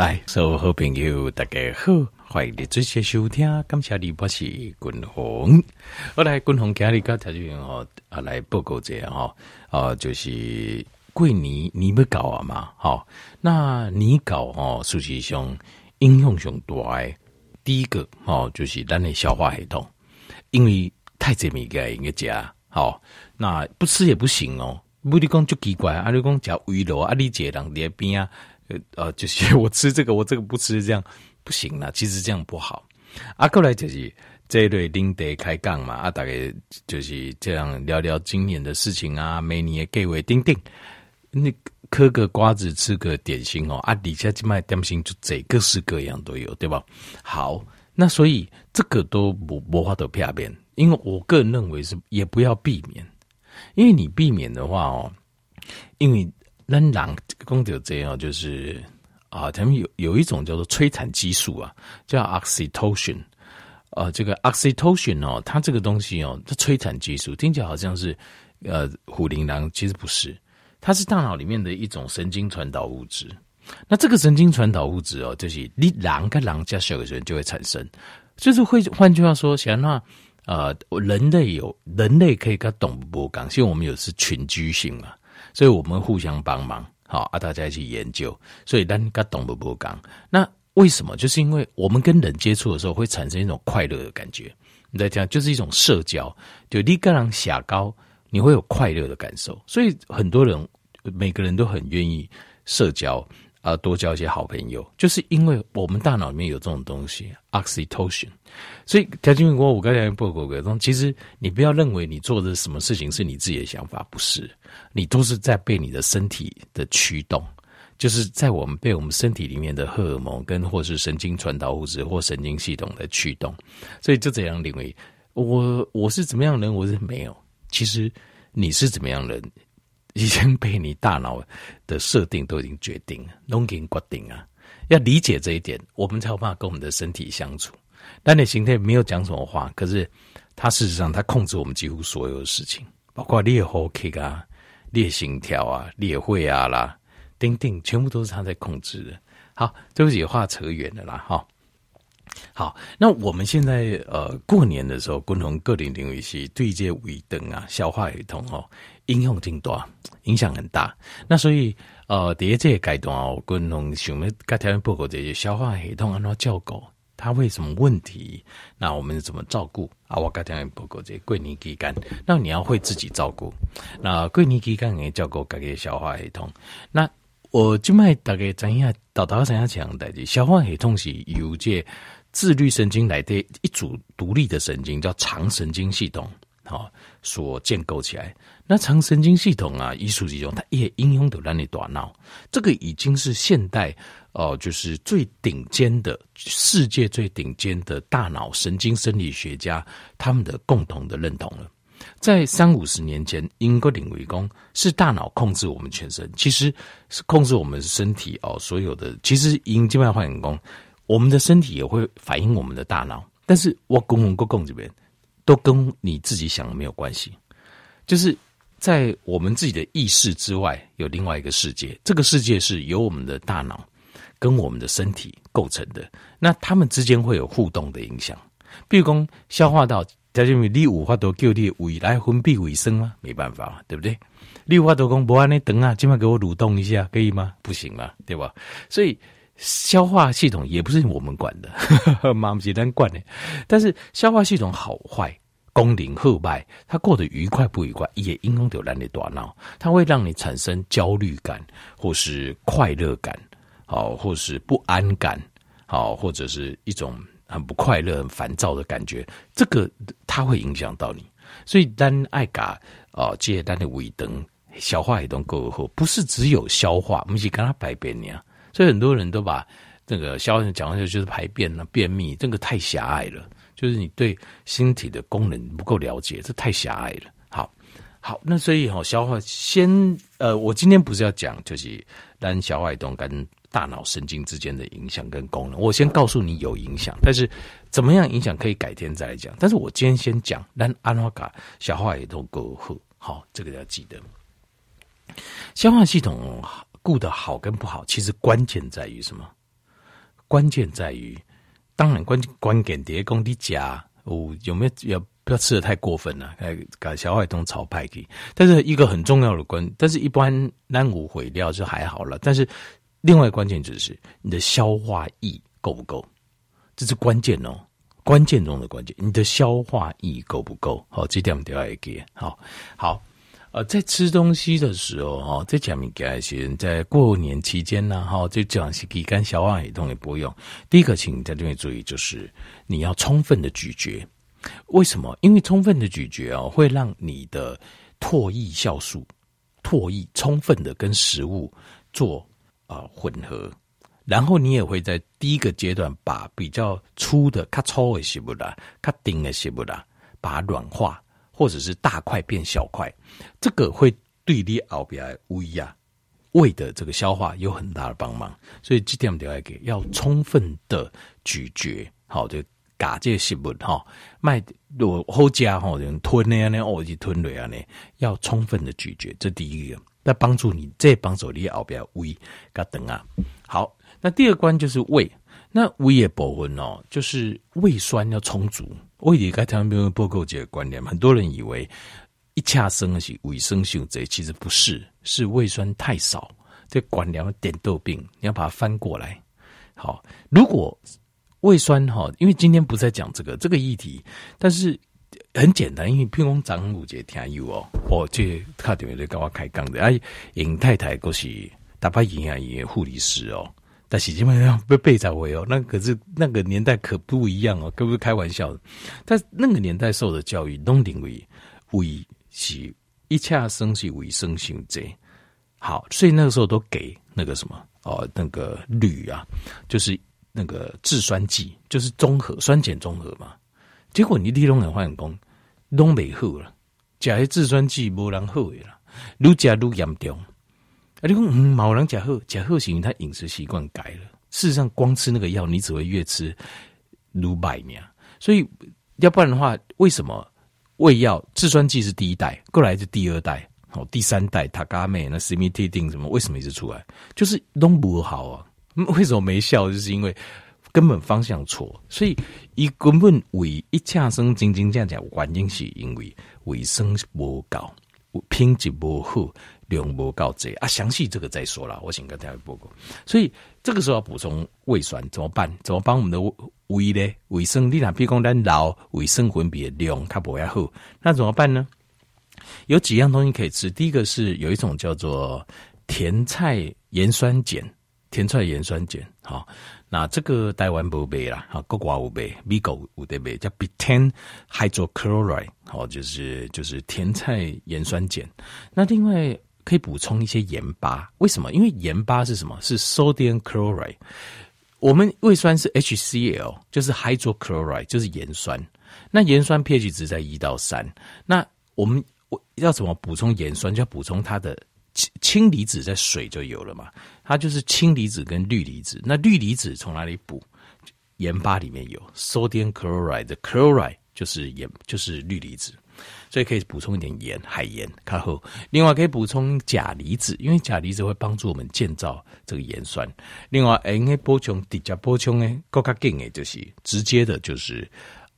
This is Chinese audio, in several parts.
来，所有好朋友大家好，欢迎你准时收听。感谢你，我是君鸿。我来君鸿家里跟条件哦，啊来报告这样哈，啊就是过年你不搞啊嘛，好，那你搞哦，实上影响上大。第一个哦，就是咱的消化系统，因为太这么个应该食好，那不吃也不行哦。不你讲就奇怪，啊你讲叫胃罗啊，你这人在边啊？呃，就是 我吃这个，我这个不吃，这样不行了。其实这样不好。啊，过来就是这一类领导开杠嘛，啊，大概就是这样聊聊今年的事情啊，每年给为定定。你嗑个瓜子，吃个点心哦，啊，底下去卖点心就这各式各样都有，对吧？好，那所以这个都不无法度避免，因为我个人认为是也不要避免。因为你避免的话哦，因为人狼公牛这样就是啊，他们有有一种叫做催产激素啊，叫 oxytocin，呃，这个 oxytocin 哦，它这个东西哦，它催产激素听起来好像是呃虎林狼，其实不是，它是大脑里面的一种神经传导物质。那这个神经传导物质哦，就是你狼跟狼加小的人就会产生，就是会换句话说，想那。呃，人类有人类可以跟动物不共，因为我们有是群居性嘛，所以我们互相帮忙，好啊，大家一起研究，所以人跟动物不讲。那为什么？就是因为我们跟人接触的时候会产生一种快乐的感觉。你在讲，就是一种社交，就你个人下高，你会有快乐的感受。所以很多人，每个人都很愿意社交。啊，多交一些好朋友，就是因为我们大脑里面有这种东西，oxytocin。所以，条金国，我刚才报告过，其实你不要认为你做的什么事情是你自己的想法，不是，你都是在被你的身体的驱动，就是在我们被我们身体里面的荷尔蒙跟或是神经传导物质或神经系统的驱动。所以就这样认为，我我是怎么样人，我是没有。其实你是怎么样人？已经被你大脑的设定都已经决定了，都已经决定啊！要理解这一点，我们才有办法跟我们的身体相处。但你形态没有讲什么话，可是它事实上它控制我们几乎所有的事情，包括你的呼吸啊、你的心跳啊、你的血压啦、叮叮，全部都是它在控制的。好，对不起，话扯远了啦，哈。好，那我们现在呃过年的时候，共同各领领域是对接胃灯啊、消化系统哦。影响挺大，影响很大。那所以，呃，第一这个阶段哦，共同想要该条件报告这些消化系统按照教狗，它为什么问题？那我们怎么照顾啊？我该条件报告这过年期间，那你要会自己照顾。那过年期间也照顾各个消化系统。那我就卖大概怎样？到达怎样讲代志？消化系统是由这自律神经来的一组独立的神经，叫肠神经系统。好，所建构起来，那肠神经系统啊，艺术之中，它也应用到咱的大脑。这个已经是现代哦、就是最顶尖的世界最顶尖的大脑神经生理学家他们的共同的认同了。在三五十年前，英国领域工是大脑控制我们全身，其实是控制我们身体哦，所有的其实因静脉换工，我们的身体也会反映我们的大脑。但是我公共公共这边。都跟你自己想的没有关系，就是在我们自己的意识之外，有另外一个世界。这个世界是由我们的大脑跟我们的身体构成的，那他们之间会有互动的影响。比如说消化道，在这里你无法度叫你胃来分泌卫生吗？没办法，对不对？你无法度讲不按呢等啊，今晚给我蠕动一下，可以吗？不行嘛，对吧？所以。消化系统也不是我们管的，妈妈简单管的。但是消化系统好坏、功能好坏，它过得愉快不愉快，也影响到咱的大脑。它会让你产生焦虑感，或是快乐感，好，或是不安感，好，或者是一种很不快乐、很烦躁的感觉。这个它会影响到你。所以单爱嘎哦，借单的胃灯消化系统够好，不是只有消化，不是跟它排便呀。所以很多人都把这个消化讲的就是排便了、便秘，这个太狭隘了。就是你对身体的功能不够了解，这太狭隘了。好，好，那所以哈，消化先呃，我今天不是要讲就是单消化系统跟大脑神经之间的影响跟功能，我先告诉你有影响，但是怎么样影响可以改天再来讲。但是我今天先讲单安华卡消化系统够好，好，这个要记得消化系统。顾得好跟不好，其实关键在于什么？关键在于，当然关关键点讲你家哦有没有要不要吃的太过分了，哎，搞小海东炒派给。但是一个很重要的关，但是一般南无毁掉就还好了。但是另外关键就是你的消化液够不够，这是关键哦，关键中的关键，你的消化液够不够？好，这点我们都要给。好，好。呃，在吃东西的时候，哈，在讲物件时，在过年期间呢，哈，这讲是乙肝消化系统也不用。第一个，请在这边注意，就是你要充分的咀嚼。为什么？因为充分的咀嚼哦，会让你的唾液酵素、唾液充分的跟食物做啊、呃、混合，然后你也会在第一个阶段把比较粗的、较粗的食物啦、较硬的食物啦，把它软化。或者是大块变小块，这个会对你后边胃呀、胃的这个消化有很大的帮忙。所以这点我们要给要充分的咀嚼，好就嘎这些食物哈，卖我好加哈，人吞那样呢，哦就吞那样呢，要充分的咀嚼，这第一个，那帮助你这帮助你后边胃嘎等啊。好，那第二关就是胃，那胃的部分哦，就是胃酸要充足。胃里该糖尿病报告这个观念，很多人以为一恰生的是胃酸性这其实不是，是胃酸太少。这观念点豆病，你要把它翻过来。好，如果胃酸哈，因为今天不再讲这个这个议题，但是很简单，因为譬如讲张五姐听有哦，哦，这他等于在跟我开讲的，哎，尹太太都是大把营养营养护理师哦。但是基本上被背在位哦，那可是那个年代可不一样哦，可不是开玩笑的。但那个年代受的教育，都认为胃是一恰生是胃生性这好，所以那个时候都给那个什么哦，那个铝啊，就是那个制酸剂，就是综合酸碱综合嘛。结果你立东人换工，东北好了，加些制酸剂无人好了，愈加愈严重。啊，你讲嗯，某人假喝假喝型，他饮食习惯改了。事实上，光吃那个药，你只会越吃如百年。所以，要不然的话，为什么胃药制酸剂是第一代，过来是第二代，好，第三代塔嘎妹那西米替定什么？为什么一直出来？就是弄不好啊？为什么没效？就是因为根本方向错。所以，一根本胃一恰生，真正这样讲，原因是因为卫生不高，品质不好。量不够这啊，详细这个再说了。我先跟大家报告。所以这个时候要补充胃酸怎么办？怎么帮我们的胃呢？卫生，你哪比如讲咱老卫生分泌量它不会好，那怎么办呢？有几样东西可以吃。第一个是有一种叫做甜菜盐酸碱，甜菜盐酸碱。好，那这个台湾不卖啦，好，国外有卖，美国有得卖，叫 bitan hydrochloride。好，就是就是甜菜盐酸碱。那另外。可以补充一些盐巴，为什么？因为盐巴是什么？是 sodium chloride。我们胃酸是 HCl，就是 hydrochloride，就是盐酸。那盐酸 pH 值在一到三。那我们要怎么补充盐酸？就要补充它的氢离子，在水就有了嘛。它就是氢离子跟氯离子。那氯离子从哪里补？盐巴里面有 sodium chloride 的 chloride，就是盐，就是氯离子。所以可以补充一点盐，海盐，看后。另外可以补充钾离子，因为钾离子会帮助我们建造这个盐酸。另外，应该补充，直接补充诶，更加紧诶，就是直接的，就是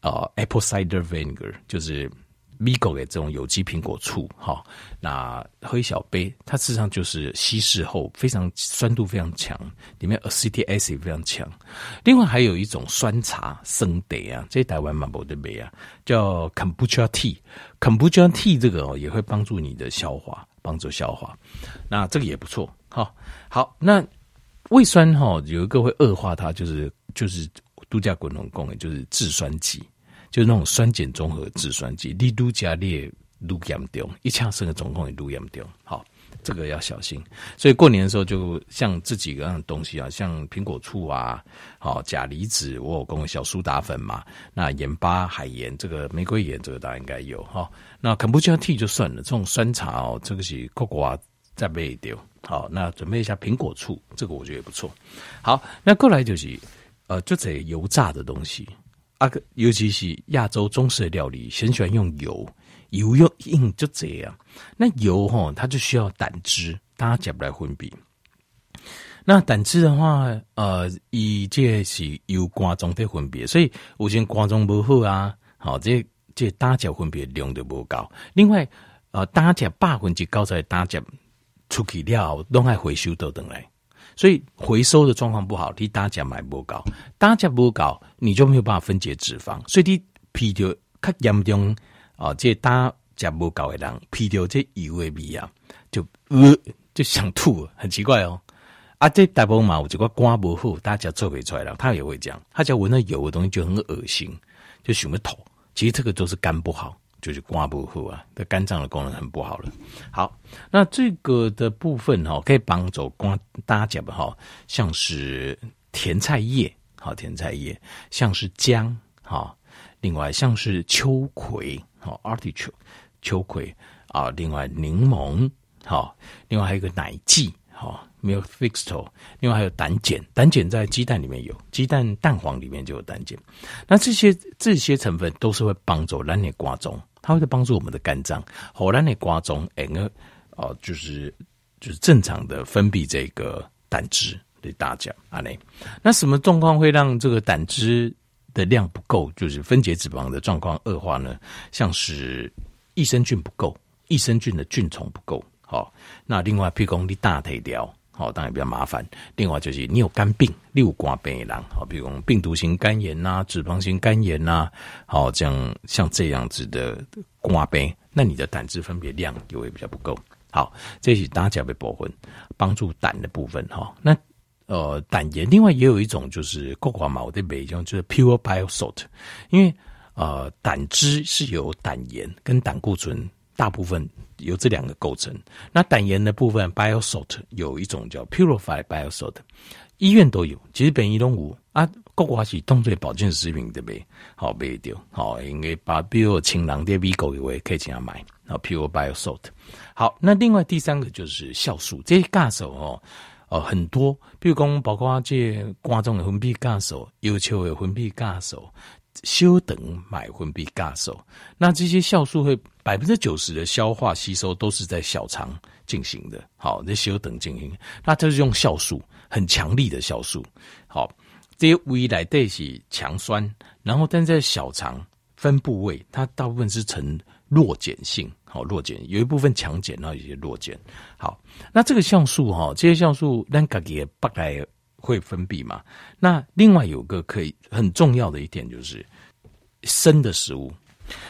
呃，apple cider vinegar，就是。米狗的这种有机苹果醋，哈，那喝一小杯，它事实上就是稀释后非常酸度非常强，里面 acetic acid 非常强。另外还有一种酸茶生得啊，这台湾蛮多的没啊，叫 kombucha tea，kombucha tea 这个哦也会帮助你的消化，帮助消化，那这个也不错，哈。好，那胃酸哈有一个会恶化它，就是就是度假滚龙功，就是制酸剂。就是那种酸碱中和制酸剂，你愈加烈愈严重，一呛生的总共也愈严重。好，这个要小心。所以过年的时候，就像这几个样东西啊，像苹果醋啊，好钾离子，我有供小苏打粉嘛。那盐巴、海盐，这个玫瑰盐，这个大家应该有哈。那肯布加 T 就算了，这种酸茶哦，这个是国外再备一点。好，那准备一下苹果醋，这个我觉得也不错。好，那过来就是呃，就这油炸的东西。啊，尤其是亚洲中式料理，很喜欢用油，油又硬，就这样。那油哈，它就需要胆汁，大家讲不来分别。那胆汁的话，呃，以这是由肝脏的分别，所以有些肝脏不好啊，好，这这胆汁分别量就不高。另外，呃，胆汁百分之九十的胆汁出去了，拢爱回收倒转来，所以回收的状况不好，你胆汁买不高，胆汁不高，你就没有办法分解脂肪，所以你皮掉较严重啊，这胆汁不高的人皮掉这油的味啊，就呃就想吐，很奇怪哦。啊，这大部分嘛，我这个肝不好，大家做不出来了，他也会这样，他只要闻到油的东西就很恶心，就想要吐。其实这个都是肝不好，就是肝不护啊，的肝脏的功能很不好了。好，那这个的部分哈，可以帮助刮大家讲哈，像是甜菜叶，好甜菜叶，像是姜，哈，另外像是秋葵，好 artichoke 秋葵啊，另外柠檬，好，另外还有一个奶蓟，好。没有 fixed，另外还有胆碱，胆碱在鸡蛋里面有，鸡蛋蛋黄里面就有胆碱。那这些这些成分都是会帮助咱的肝脏，它会帮助我们的肝脏，好咱的肝脏，哎个哦，就是就是正常的分泌这个胆汁给大家啊嘞。那什么状况会让这个胆汁的量不够，就是分解脂肪的状况恶化呢？像是益生菌不够，益生菌的菌丛不够，好，那另外譬如说你大腿掉。好，当然比较麻烦。另外就是你有肝病，你有肝病的人，好，比如病毒性肝炎呐、脂肪型肝炎呐、好，这样像这样子的肝病，那你的胆汁分别量就会比较不够。好，这是大家的部分，帮助胆的部分哈。那呃，胆盐另外也有一种就是国外嘛，我的美用就是 pure bile salt，因为呃，胆汁是由胆盐跟胆固醇。大部分由这两个构成。那胆盐的部分，biosalt 有一种叫 purified biosalt，医院都有，其实本医都有啊。国外是当做保健食品对不对？好，不一定好，应该把比如青囊的 V 狗以为可以这样买。然后 pure biosalt。好，那另外第三个就是酵素，这些酵素哦，呃，很多，比如讲包括这观众的分泌酵素，腰球的分泌酵素。休等买分泌酵素，那这些酵素会百分之九十的消化吸收都是在小肠进行的。好，这休等进行，那就是用酵素，很强力的酵素。好，这些胃来对是强酸，然后但在小肠分部位，它大部分是呈弱碱性。好，弱碱有一部分强碱，然后有些弱碱。好，那这个酵素哈，这些酵素咱自己不来。会分泌嘛？那另外有个可以很重要的一点就是生的食物，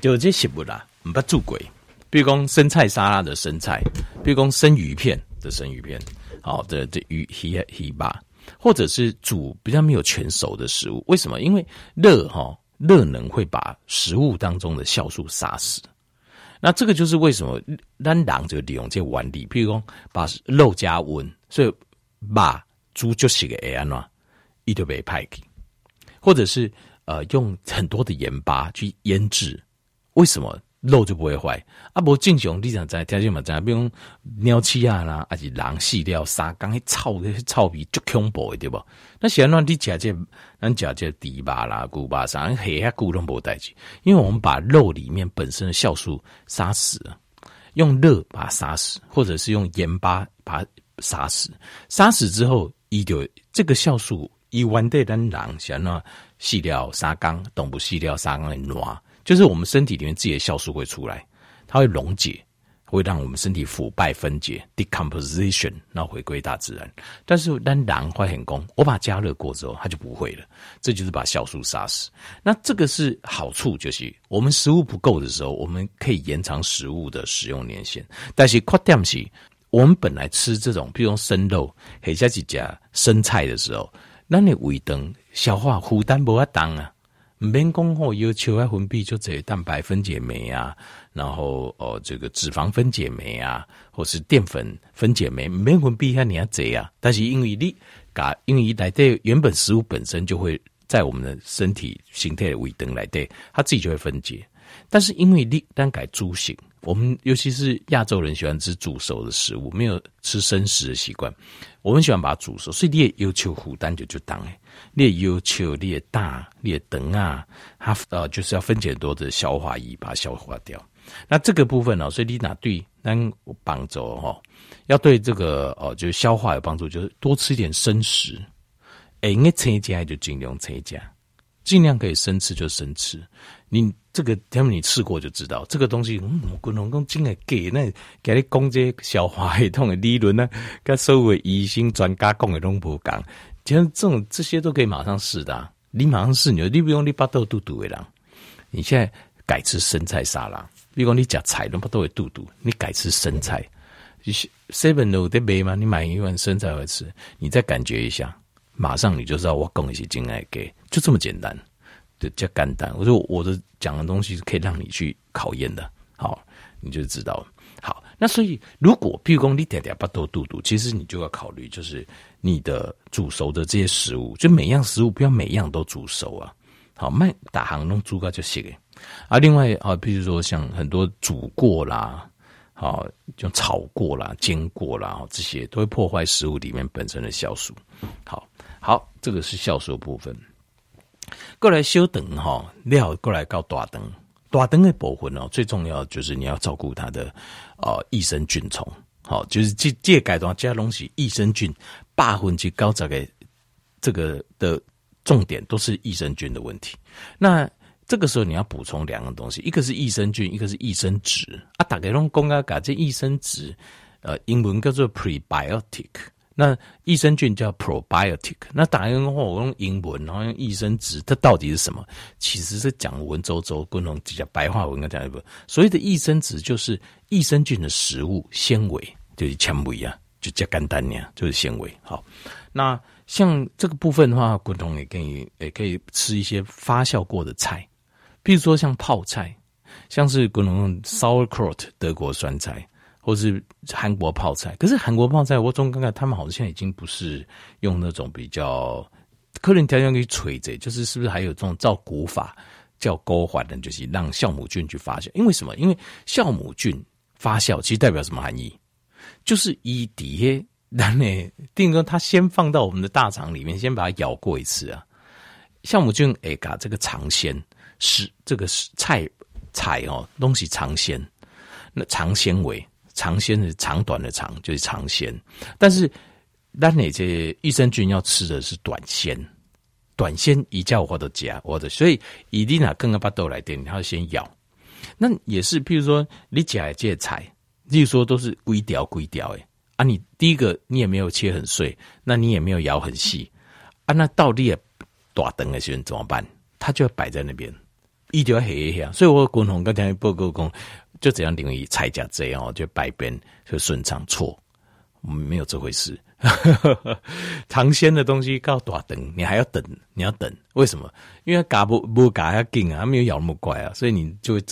就这些不啦，不住鬼。比如说生菜沙拉的生菜，比如说生鱼片的生鱼片，好的这鱼鱼鱼吧，或者是煮比较没有全熟的食物。为什么？因为热哈热能会把食物当中的酵素杀死。那这个就是为什么咱狼就利用这原理，比如说把肉加温，所以把。猪就是个安呐，一丢被派给，或者是呃用很多的盐巴去腌制，为什么肉就不会坏？啊，不正常你想在条件嘛，在比如鸟鼠啊啦，还是狼饲料沙缸，迄臭迄臭味足恐怖的对不？那显然你吃这咱吃这猪巴啦、牛巴啥，黑下骨都无代志，因为我们把肉里面本身的酵素杀死了，用热把它杀死，或者是用盐巴把它杀死，杀死之后。一就这个酵素，一弯对咱人像那细料沙缸，动物细料沙缸的暖，就是我们身体里面自己的酵素会出来，它会溶解，会让我们身体腐败分解 （decomposition），然后回归大自然。但是咱人会很功，我把加热过之后，它就不会了。这就是把酵素杀死。那这个是好处，就是我们食物不够的时候，我们可以延长食物的使用年限。但是缺点是。我们本来吃这种，比如生肉，或者是加生菜的时候，那你胃肠消化负担不要当啊，免讲吼要求要分泌就这些蛋白分解酶啊，然后哦这个脂肪分解酶啊，或是淀粉分解酶，免分泌下你要这样，但是因为你嘎，因为来对原本食物本身就会在我们的身体形态的胃肠来对，它自己就会分解，但是因为你单改猪型。我们尤其是亚洲人喜欢吃煮熟的食物，没有吃生食的习惯。我们喜欢把它煮熟，所以你也要求负担就就当诶，你也要求你大，你也等啊，它呃就是要分解多的消化液把它消化掉。那这个部分呢，所以你哪对能帮助哈，要对这个哦，就是消化有帮助，就是多吃一点生食。哎，那增加就尽量增加，尽量可以生吃就生吃。你这个他们你吃过就知道，这个东西嗯，滚龙公真的给那给你讲这消化系统的理论呢，跟所有医生专家讲的拢不讲。其实这种这些都可以马上试的，啊，你马上试，你你不用你巴肚肚肚的人，你现在改吃生菜沙拉，比如讲你夹菜都巴肚会肚肚，你改吃生菜，seven 都得买吗？你买一碗生菜来吃，你再感觉一下。马上你就知道我讲的是真爱给，就这么简单，就叫简单。我说我的讲的东西是可以让你去考验的，好，你就知道。好，那所以如果譬如说你点点不多肚肚，其实你就要考虑，就是你的煮熟的这些食物，就每样食物不要每样都煮熟啊。好，卖打行弄猪肝就行了。啊，另外啊，譬如说像很多煮过啦。好，就炒过啦、煎过啦，这些都会破坏食物里面本身的酵素。好，好，这个是酵素的部分。过来修等哈，料过来搞大灯，大灯的部分哦，最重要就是你要照顾它的呃益生菌丛。好，就是这这阶段加东西，益生菌百分之高这个这个的重点都是益生菌的问题。那这个时候你要补充两个东西，一个是益生菌，一个是益生质啊。大概用公啊改这益生质，呃，英文叫做 prebiotic，那益生菌叫 probiotic。那打个用我用英文，然后用益生质，它到底是什么？其实是讲文绉绉，共同讲白话文跟，讲一部所谓的益生质就是益生菌的食物纤维，就是纤维啊，就叫简单点，就是纤维。好，那像这个部分的话，共同也可以也可以吃一些发酵过的菜。比如说像泡菜，像是可能 sauerkraut 德国酸菜，或是韩国泡菜。可是韩国泡菜，我总感觉他们好像已经不是用那种比较客人条件给锤子，就是是不是还有这种照古法叫勾环的，就是让酵母菌去发酵。因为什么？因为酵母菌发酵其实代表什么含义？就是以底下然后定说它先放到我们的大肠里面，先把它咬过一次啊。酵母菌哎，嘎这个尝鲜。是这个是菜菜哦，东西长鲜，那长纤维，长鲜是长短的长，就是长鲜。但是那你这益生菌要吃的是短鲜，短鲜一叫我都加我的，所以一定要跟个巴豆来点，你要先咬。那也是，譬如说你夹这些菜，例如说都是规条规条诶啊，你第一个你也没有切很碎，那你也没有咬很细啊，那到底也大灯的时候怎么办？它就要摆在那边。一条黑一下，所以我共同刚才报告讲，就怎样定义菜价这样，就百变就顺畅错，没有这回事。尝鲜的东西告大等，你还要等，你要等，为什么？因为嘎不不嘎要紧啊，没有咬那么快啊，所以你就会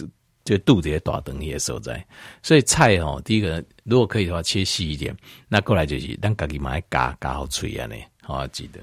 就肚子也大等也受在。所以菜哦，第一个如果可以的话，切细一点，那过来就是让自己买嘎嘎好脆啊呢，好记得。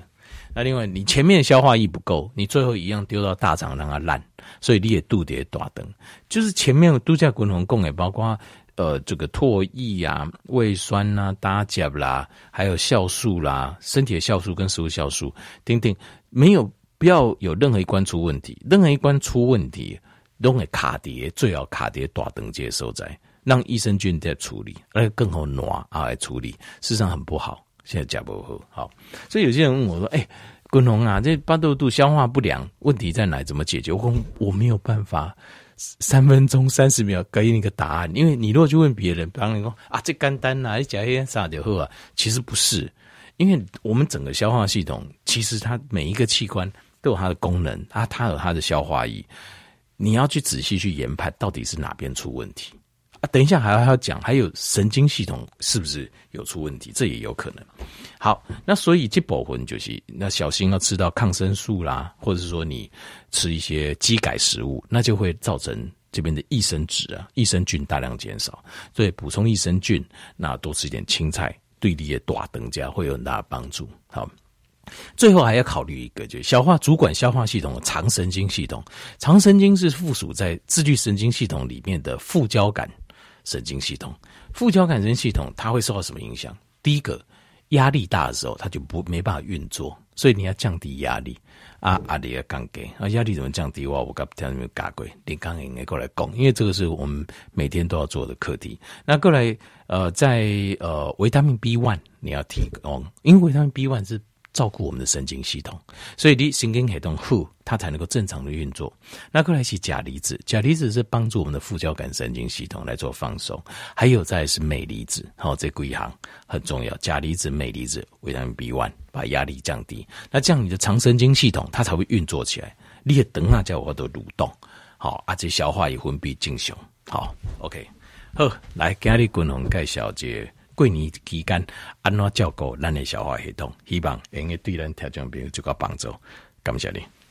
那另外，你前面消化液不够，你最后一样丢到大肠让它烂，所以你也肚也大灯。就是前面度假滚红供也包括呃这个唾液啊、胃酸呐、啊、搭甲啦，还有酵素啦，身体的酵素跟食物酵素，等等，没有不要有任何一关出问题，任何一关出问题，都会卡碟，最好卡碟大灯接受在，让益生菌在处理，而且更好暖啊来处理，事实上很不好。现在讲不喝，好，所以有些人问我说：“哎、欸，滚龙啊，这巴豆肚消化不良问题在哪？怎么解决？”我我没有办法，三分钟三十秒给你一个答案。因为你如果去问别人，比方说啊，这简单呐，你讲一些啥就好啊，其实不是，因为我们整个消化系统，其实它每一个器官都有它的功能，啊，它有它的消化液，你要去仔细去研判到底是哪边出问题。等一下，还要还要讲，还有神经系统是不是有出问题？这也有可能。好，那所以这保魂就是那小心要吃到抗生素啦，或者是说你吃一些基改食物，那就会造成这边的益生质啊、益生菌大量减少。所以补充益生菌，那多吃一点青菜，对你的大等家会有很大的帮助。好，最后还要考虑一个，就是消化主管消化系统的长神经系统。长神经是附属在自律神经系统里面的副交感。神经系统，副交感神经系统，它会受到什么影响？第一个，压力大的时候，它就不没办法运作，所以你要降低压力啊，压力要降低啊，压力怎么降低？哇，我刚听你们讲过，你刚应该过来讲，因为这个是我们每天都要做的课题。那过来呃，在呃维他命 B one 你要提供，因为维他命 B one 是。照顾我们的神经系统，所以你神经系统好，它才能够正常的运作。那过来是钾离子，钾离子是帮助我们的副交感神经系统来做放松。还有再是镁离子，好，这几行很重要。钾离子、镁离子、维他命 B one，把压力降低。那这样你的肠神经系统它才会运作起来。你也等下叫我的蠕动，好，而且消化也分泌正常。好，OK，好，来今日共同介绍这。过年期间，安怎照顾咱的消化系统？希望能够对咱听众朋友有个帮助。感谢你。